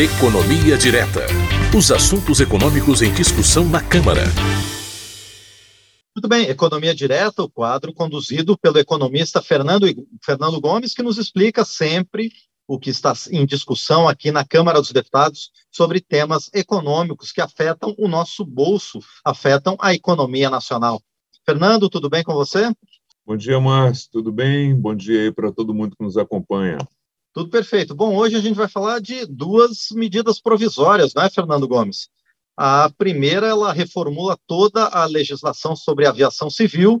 Economia Direta. Os assuntos econômicos em discussão na Câmara. Muito bem, Economia Direta, o quadro conduzido pelo economista Fernando, Fernando Gomes, que nos explica sempre o que está em discussão aqui na Câmara dos Deputados sobre temas econômicos que afetam o nosso bolso, afetam a economia nacional. Fernando, tudo bem com você? Bom dia, Márcio, tudo bem? Bom dia aí para todo mundo que nos acompanha. Tudo perfeito. Bom, hoje a gente vai falar de duas medidas provisórias, não é, Fernando Gomes? A primeira, ela reformula toda a legislação sobre aviação civil.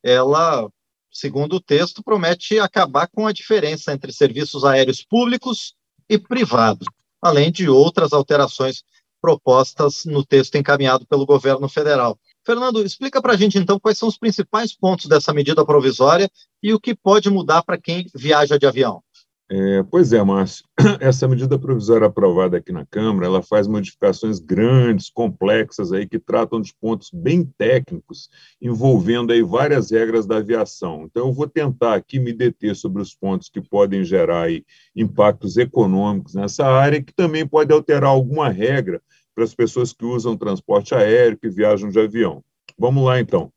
Ela, segundo o texto, promete acabar com a diferença entre serviços aéreos públicos e privados, além de outras alterações propostas no texto encaminhado pelo governo federal. Fernando, explica para a gente então quais são os principais pontos dessa medida provisória e o que pode mudar para quem viaja de avião. É, pois é, Márcio. Essa medida provisória aprovada aqui na Câmara, ela faz modificações grandes, complexas aí que tratam de pontos bem técnicos, envolvendo aí várias regras da aviação. Então, eu vou tentar aqui me deter sobre os pontos que podem gerar aí impactos econômicos nessa área, que também pode alterar alguma regra para as pessoas que usam transporte aéreo, que viajam de avião. Vamos lá, então.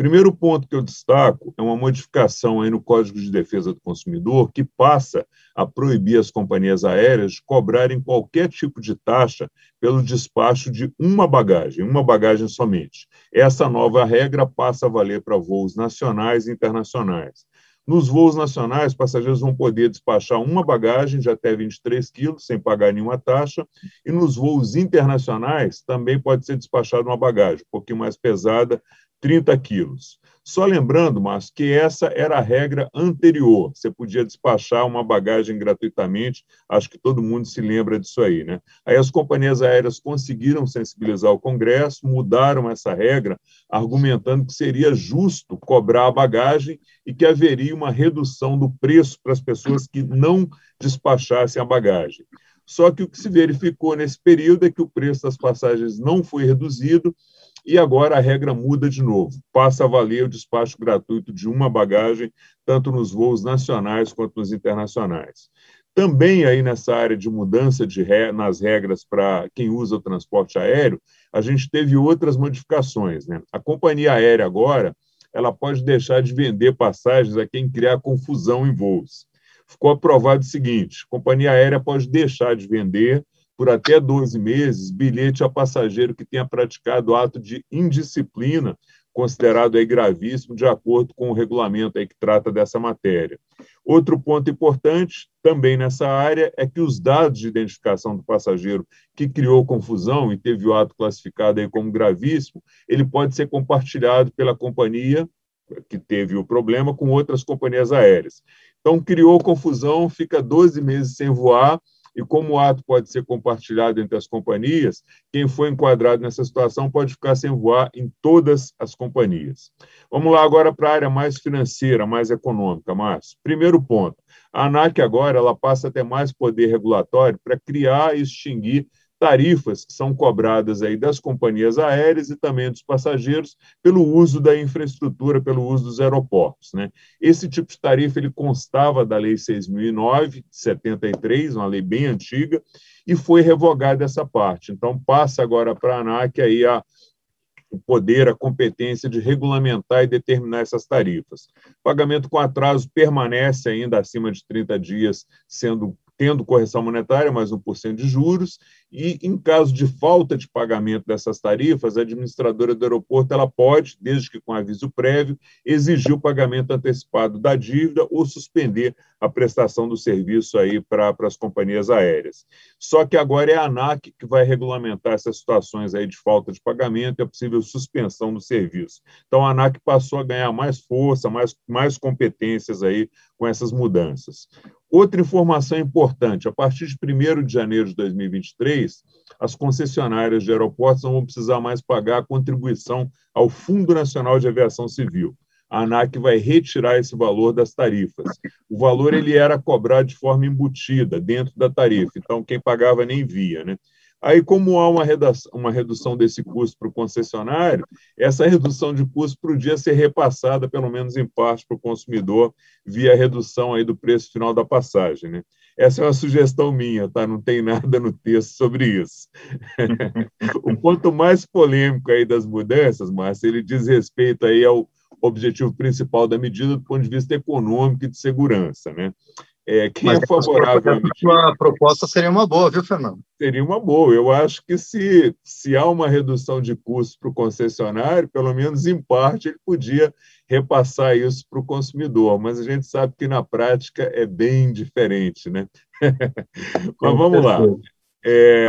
Primeiro ponto que eu destaco é uma modificação aí no Código de Defesa do Consumidor que passa a proibir as companhias aéreas de cobrarem qualquer tipo de taxa pelo despacho de uma bagagem, uma bagagem somente. Essa nova regra passa a valer para voos nacionais e internacionais. Nos voos nacionais, passageiros vão poder despachar uma bagagem de até 23 quilos, sem pagar nenhuma taxa, e nos voos internacionais também pode ser despachada uma bagagem, um pouquinho mais pesada, 30 quilos. Só lembrando, Márcio, que essa era a regra anterior. Você podia despachar uma bagagem gratuitamente, acho que todo mundo se lembra disso aí, né? Aí as companhias aéreas conseguiram sensibilizar o Congresso, mudaram essa regra, argumentando que seria justo cobrar a bagagem e que haveria uma redução do preço para as pessoas que não despachassem a bagagem. Só que o que se verificou nesse período é que o preço das passagens não foi reduzido e agora a regra muda de novo. Passa a valer o despacho gratuito de uma bagagem, tanto nos voos nacionais quanto nos internacionais. Também aí nessa área de mudança de re... nas regras para quem usa o transporte aéreo, a gente teve outras modificações. Né? A companhia aérea agora ela pode deixar de vender passagens a quem criar confusão em voos. Ficou aprovado o seguinte: a companhia aérea pode deixar de vender por até 12 meses bilhete a passageiro que tenha praticado ato de indisciplina, considerado aí gravíssimo, de acordo com o regulamento aí que trata dessa matéria. Outro ponto importante também nessa área é que os dados de identificação do passageiro que criou confusão e teve o ato classificado aí como gravíssimo, ele pode ser compartilhado pela companhia que teve o problema com outras companhias aéreas. Então, criou confusão, fica 12 meses sem voar, e como o ato pode ser compartilhado entre as companhias, quem foi enquadrado nessa situação pode ficar sem voar em todas as companhias. Vamos lá agora para a área mais financeira, mais econômica, Márcio. Primeiro ponto, a ANAC agora ela passa a ter mais poder regulatório para criar e extinguir tarifas que são cobradas aí das companhias aéreas e também dos passageiros pelo uso da infraestrutura, pelo uso dos aeroportos. Né? Esse tipo de tarifa ele constava da Lei 6.009, 73, uma lei bem antiga, e foi revogada essa parte. Então, passa agora para a ANAC aí a, o poder, a competência de regulamentar e determinar essas tarifas. O pagamento com atraso permanece ainda acima de 30 dias, sendo tendo correção monetária, mais 1% de juros, e em caso de falta de pagamento dessas tarifas, a administradora do aeroporto ela pode, desde que com aviso prévio, exigir o pagamento antecipado da dívida ou suspender a prestação do serviço aí para as companhias aéreas. Só que agora é a ANAC que vai regulamentar essas situações aí de falta de pagamento e a possível suspensão do serviço. Então a ANAC passou a ganhar mais força, mais, mais competências aí com essas mudanças. Outra informação importante: a partir de 1 de janeiro de 2023, as concessionárias de aeroportos não vão precisar mais pagar a contribuição ao Fundo Nacional de Aviação Civil. A ANAC vai retirar esse valor das tarifas. O valor ele era cobrado de forma embutida dentro da tarifa, então quem pagava nem via, né? Aí, como há uma redução, uma redução desse custo para o concessionário, essa redução de custo podia ser repassada, pelo menos em parte, para o consumidor, via redução aí do preço final da passagem. Né? Essa é uma sugestão minha, tá? Não tem nada no texto sobre isso. o ponto mais polêmico aí das mudanças, Márcio, ele diz respeito aí ao objetivo principal da medida do ponto de vista econômico e de segurança, né? É, quem Mas é favorável a sua proposta seria uma boa, viu, Fernando? Seria uma boa. Eu acho que se, se há uma redução de custos para o concessionário, pelo menos em parte ele podia repassar isso para o consumidor, mas a gente sabe que na prática é bem diferente, né? mas vamos lá. É,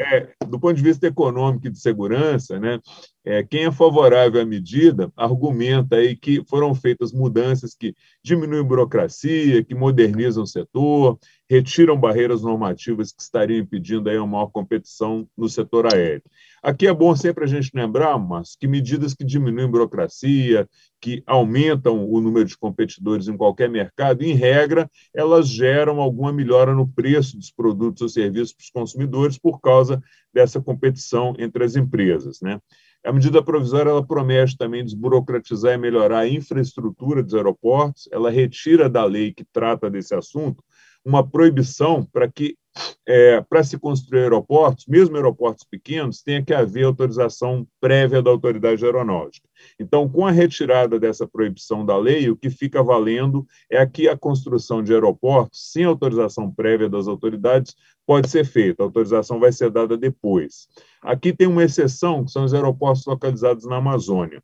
é. É, do ponto de vista econômico e de segurança, né, é, quem é favorável à medida argumenta aí que foram feitas mudanças que diminuem burocracia, que modernizam o setor, retiram barreiras normativas que estariam impedindo aí uma maior competição no setor aéreo. Aqui é bom sempre a gente lembrar, mas que medidas que diminuem burocracia, que aumentam o número de competidores em qualquer mercado, em regra, elas geram alguma melhora no preço dos produtos ou serviços para os consumidores por causa dessa competição entre as empresas. Né? A medida provisória ela promete também desburocratizar e melhorar a infraestrutura dos aeroportos, ela retira da lei que trata desse assunto uma proibição para que, é, para se construir aeroportos, mesmo aeroportos pequenos, tenha que haver autorização prévia da autoridade aeronáutica. Então, com a retirada dessa proibição da lei, o que fica valendo é que a construção de aeroportos, sem autorização prévia das autoridades, pode ser feita. A autorização vai ser dada depois. Aqui tem uma exceção, que são os aeroportos localizados na Amazônia.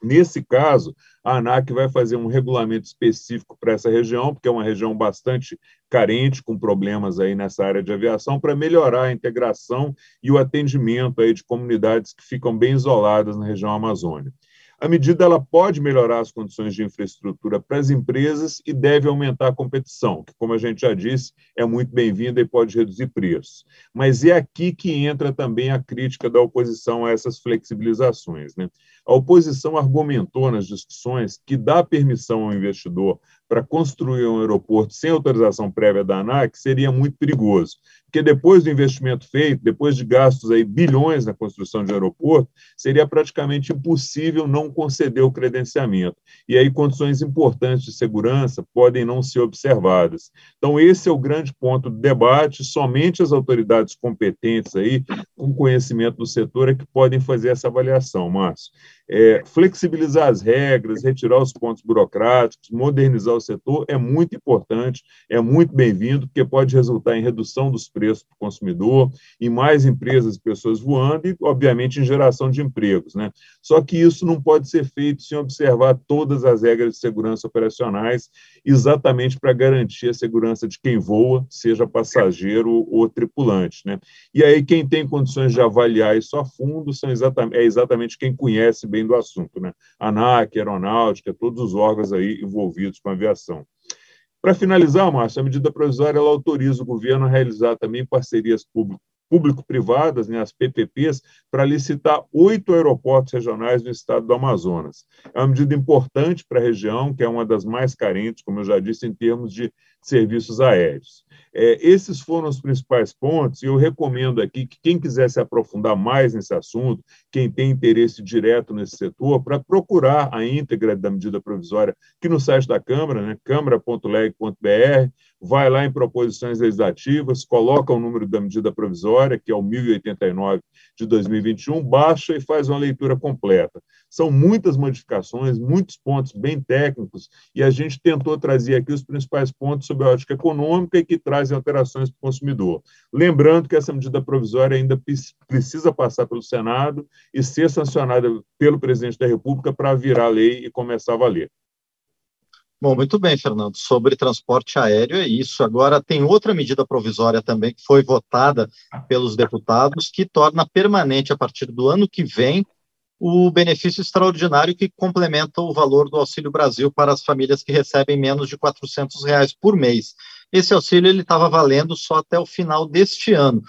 Nesse caso, a ANAC vai fazer um regulamento específico para essa região, porque é uma região bastante carente, com problemas aí nessa área de aviação, para melhorar a integração e o atendimento aí de comunidades que ficam bem isoladas na região Amazônia. A medida ela pode melhorar as condições de infraestrutura para as empresas e deve aumentar a competição, que, como a gente já disse, é muito bem-vinda e pode reduzir preços. Mas é aqui que entra também a crítica da oposição a essas flexibilizações. Né? A oposição argumentou nas discussões que dar permissão ao investidor para construir um aeroporto sem autorização prévia da ANAC seria muito perigoso, porque depois do investimento feito, depois de gastos aí bilhões na construção de aeroporto, seria praticamente impossível não conceder o credenciamento. E aí condições importantes de segurança podem não ser observadas. Então esse é o grande ponto do debate, somente as autoridades competentes aí, com conhecimento do setor é que podem fazer essa avaliação, Márcio. É, flexibilizar as regras, retirar os pontos burocráticos, modernizar o setor é muito importante, é muito bem-vindo, porque pode resultar em redução dos preços para o consumidor, em mais empresas e pessoas voando e, obviamente, em geração de empregos. Né? Só que isso não pode ser feito sem observar todas as regras de segurança operacionais, exatamente para garantir a segurança de quem voa, seja passageiro ou tripulante. Né? E aí, quem tem condições de avaliar isso a fundo são exatamente, é exatamente quem conhece bem do assunto, né? ANAC, Aeronáutica, todos os órgãos aí envolvidos com a aviação. Para finalizar, Márcio, a medida provisória ela autoriza o governo a realizar também parcerias público-privadas, né, as PPPs, para licitar oito aeroportos regionais no estado do Amazonas. É uma medida importante para a região, que é uma das mais carentes, como eu já disse, em termos de serviços aéreos. É, esses foram os principais pontos, e eu recomendo aqui que quem quiser se aprofundar mais nesse assunto, quem tem interesse direto nesse setor, para procurar a íntegra da medida provisória aqui no site da Câmara, né, câmara.leg.br, vai lá em proposições legislativas, coloca o número da medida provisória, que é o 1089 de 2021, baixa e faz uma leitura completa. São muitas modificações, muitos pontos bem técnicos, e a gente tentou trazer aqui os principais pontos sobre a ótica econômica e que trazem alterações para o consumidor. Lembrando que essa medida provisória ainda precisa passar pelo Senado e ser sancionada pelo presidente da República para virar lei e começar a valer. Bom, muito bem, Fernando. Sobre transporte aéreo é isso. Agora tem outra medida provisória também que foi votada pelos deputados que torna permanente a partir do ano que vem o benefício extraordinário que complementa o valor do Auxílio Brasil para as famílias que recebem menos de 400 reais por mês. Esse auxílio ele estava valendo só até o final deste ano.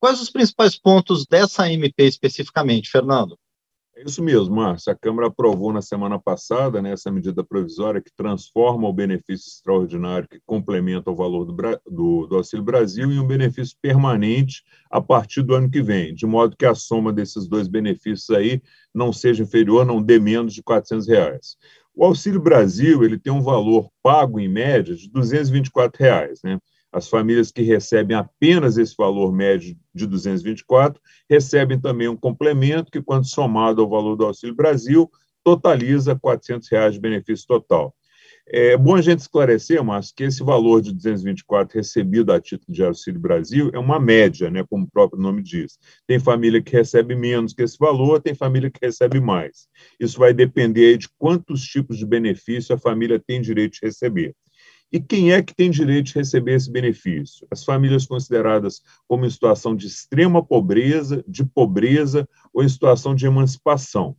Quais os principais pontos dessa MP especificamente, Fernando? É isso mesmo, Márcio. A Câmara aprovou na semana passada né, essa medida provisória que transforma o benefício extraordinário que complementa o valor do, do, do, Auxílio Brasil em um benefício permanente a partir do ano que vem, de modo que a soma desses dois benefícios aí não seja inferior, não dê menos de 400 reais. O Auxílio Brasil ele tem um valor pago em média de 224 reais, né? As famílias que recebem apenas esse valor médio de 224 recebem também um complemento que, quando somado ao valor do Auxílio Brasil, totaliza 400 reais de benefício total. É bom a gente esclarecer, Márcio, que esse valor de 224 recebido a título de Auxílio Brasil é uma média, né, como o próprio nome diz. Tem família que recebe menos que esse valor, tem família que recebe mais. Isso vai depender de quantos tipos de benefício a família tem direito de receber. E quem é que tem direito de receber esse benefício? As famílias consideradas como em situação de extrema pobreza, de pobreza ou em situação de emancipação.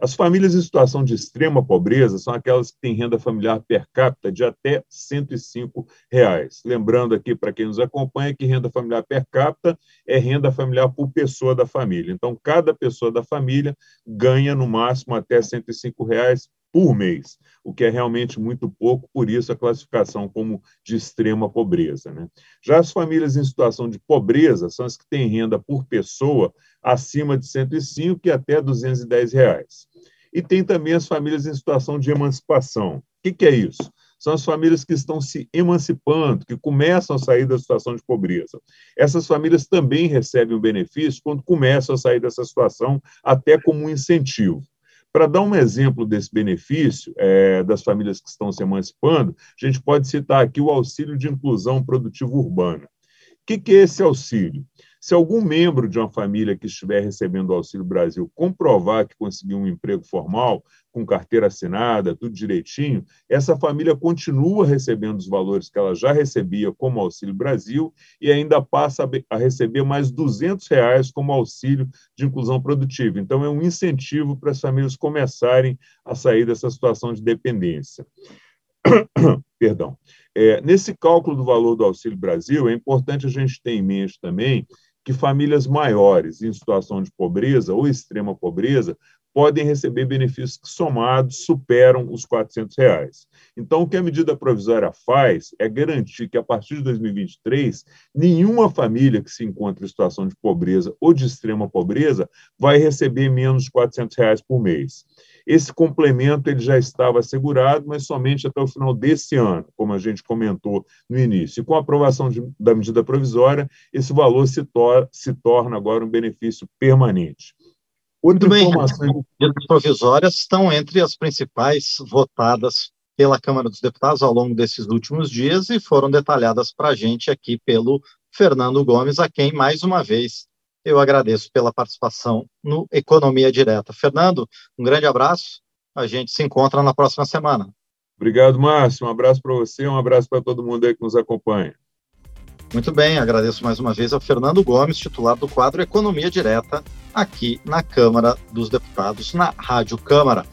As famílias em situação de extrema pobreza são aquelas que têm renda familiar per capita de até 105 reais. Lembrando aqui para quem nos acompanha que renda familiar per capita é renda familiar por pessoa da família. Então, cada pessoa da família ganha no máximo até 105 reais por mês, o que é realmente muito pouco, por isso a classificação como de extrema pobreza. Né? Já as famílias em situação de pobreza são as que têm renda por pessoa acima de 105 e até 210 reais. E tem também as famílias em situação de emancipação. O que, que é isso? São as famílias que estão se emancipando, que começam a sair da situação de pobreza. Essas famílias também recebem o benefício quando começam a sair dessa situação, até como um incentivo. Para dar um exemplo desse benefício é, das famílias que estão se emancipando, a gente pode citar aqui o auxílio de inclusão produtiva urbana. O que, que é esse auxílio? Se algum membro de uma família que estiver recebendo o Auxílio Brasil comprovar que conseguiu um emprego formal, com carteira assinada, tudo direitinho, essa família continua recebendo os valores que ela já recebia como Auxílio Brasil e ainda passa a receber mais 200 reais como auxílio de inclusão produtiva. Então, é um incentivo para as famílias começarem a sair dessa situação de dependência. Perdão. É, nesse cálculo do valor do Auxílio Brasil, é importante a gente ter em mente também que famílias maiores em situação de pobreza ou extrema pobreza podem receber benefícios que somados superam os 400 reais. Então, o que a medida provisória faz é garantir que, a partir de 2023, nenhuma família que se encontre em situação de pobreza ou de extrema pobreza vai receber menos de 400 reais por mês. Esse complemento ele já estava assegurado, mas somente até o final desse ano, como a gente comentou no início. E com a aprovação de, da medida provisória, esse valor se, tor se torna agora um benefício permanente. Outra Muito informação... bem, as medidas provisórias estão entre as principais votadas pela Câmara dos Deputados ao longo desses últimos dias e foram detalhadas para a gente aqui pelo Fernando Gomes, a quem, mais uma vez, eu agradeço pela participação no Economia Direta. Fernando, um grande abraço. A gente se encontra na próxima semana. Obrigado, Márcio. Um abraço para você, um abraço para todo mundo aí que nos acompanha. Muito bem, agradeço mais uma vez ao Fernando Gomes, titular do quadro Economia Direta, aqui na Câmara dos Deputados, na Rádio Câmara.